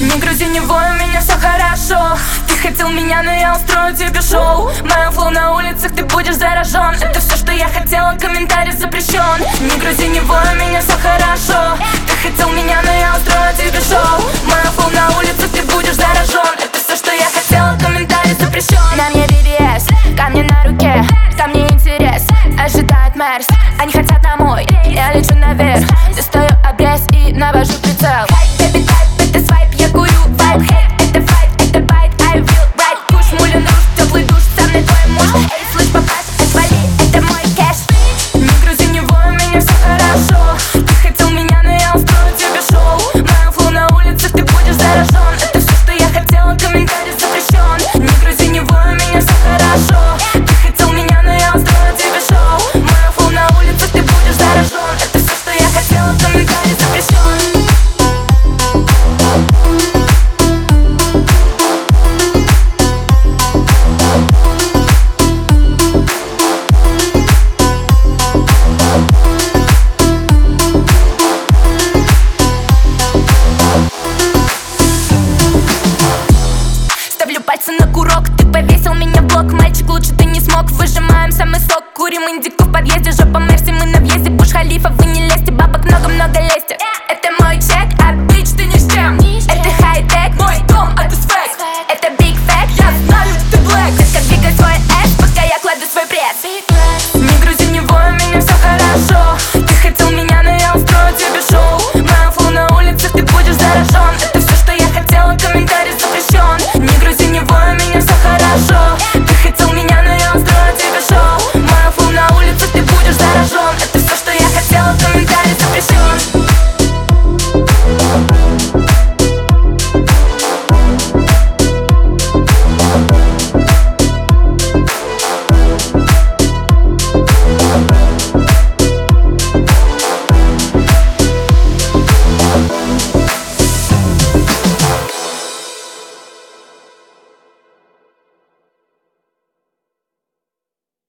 Не грузи, не вой, у меня все хорошо. Ты хотел меня, но я устрою тебе шоу. Мое flow на улицах, ты будешь заражен Это все, что я хотела, комментарий запрещен Не грузи, не вой, у меня все хорошо. Ты хотел меня, но я устрою тебе шоу. Мое flow на улицах, ты будешь заражен Это все, что я хотела, комментарий запрещен На мне VVS, камни на руке Там не интерес, ожидает Мерс Они хотят на мой, я лечу наверх Достаю обрез и навожу Ты повесил меня блок, мальчик, лучше ты не смог. Выжимаем самый сок, курим индику в подъезде Жопа Мерси, мы на въезде, Буш Халифа Вы не лезьте, бабок много-много лезьте. Это